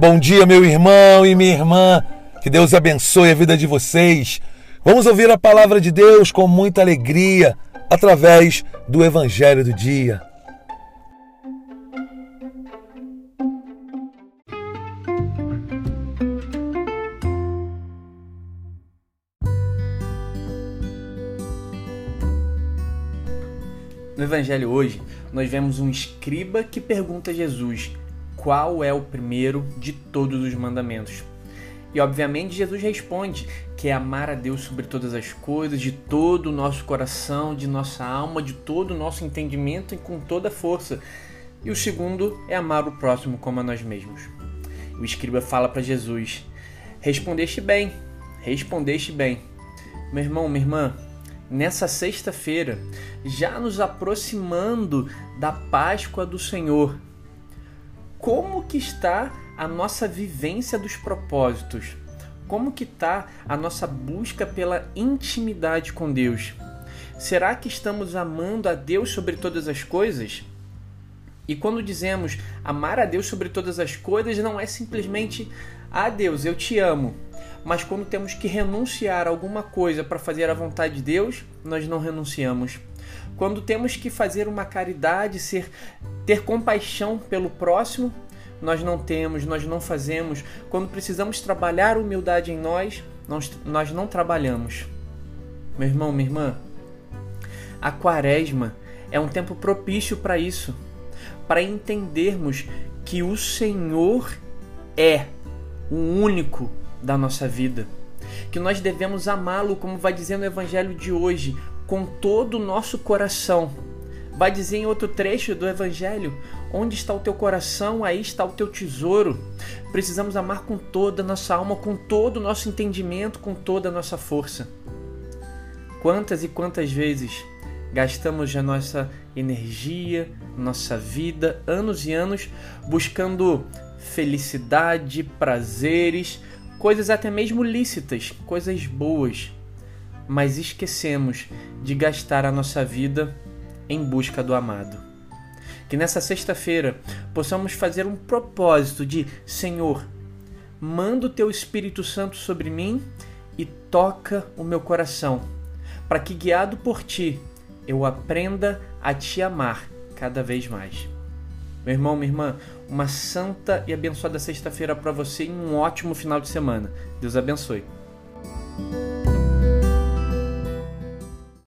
Bom dia, meu irmão e minha irmã. Que Deus abençoe a vida de vocês. Vamos ouvir a palavra de Deus com muita alegria através do Evangelho do Dia. No Evangelho hoje, nós vemos um escriba que pergunta a Jesus qual é o primeiro de todos os mandamentos. E obviamente Jesus responde que é amar a Deus sobre todas as coisas, de todo o nosso coração, de nossa alma, de todo o nosso entendimento e com toda a força. E o segundo é amar o próximo como a nós mesmos. O escriba fala para Jesus: Respondeste bem, respondeste bem. Meu irmão, minha irmã, nessa sexta-feira, já nos aproximando da Páscoa do Senhor. Como que está a nossa vivência dos propósitos? Como que está a nossa busca pela intimidade com Deus? Será que estamos amando a Deus sobre todas as coisas? E quando dizemos amar a Deus sobre todas as coisas, não é simplesmente ah Deus, eu te amo, mas quando temos que renunciar a alguma coisa para fazer a vontade de Deus, nós não renunciamos. Quando temos que fazer uma caridade, ser ter compaixão pelo próximo, nós não temos, nós não fazemos. Quando precisamos trabalhar humildade em nós, nós, nós não trabalhamos. Meu irmão, minha irmã, a quaresma é um tempo propício para isso, para entendermos que o Senhor é o único da nossa vida. Que nós devemos amá-lo, como vai dizer no Evangelho de hoje, com todo o nosso coração. Vai dizer em outro trecho do Evangelho: onde está o teu coração, aí está o teu tesouro. Precisamos amar com toda a nossa alma, com todo o nosso entendimento, com toda a nossa força. Quantas e quantas vezes gastamos a nossa energia, nossa vida, anos e anos buscando felicidade, prazeres, coisas até mesmo lícitas, coisas boas, mas esquecemos de gastar a nossa vida em busca do amado. Que nessa sexta-feira possamos fazer um propósito de Senhor, manda o teu Espírito Santo sobre mim e toca o meu coração, para que guiado por ti eu aprenda a te amar cada vez mais. Meu irmão, minha irmã, uma santa e abençoada sexta-feira para você e um ótimo final de semana. Deus abençoe.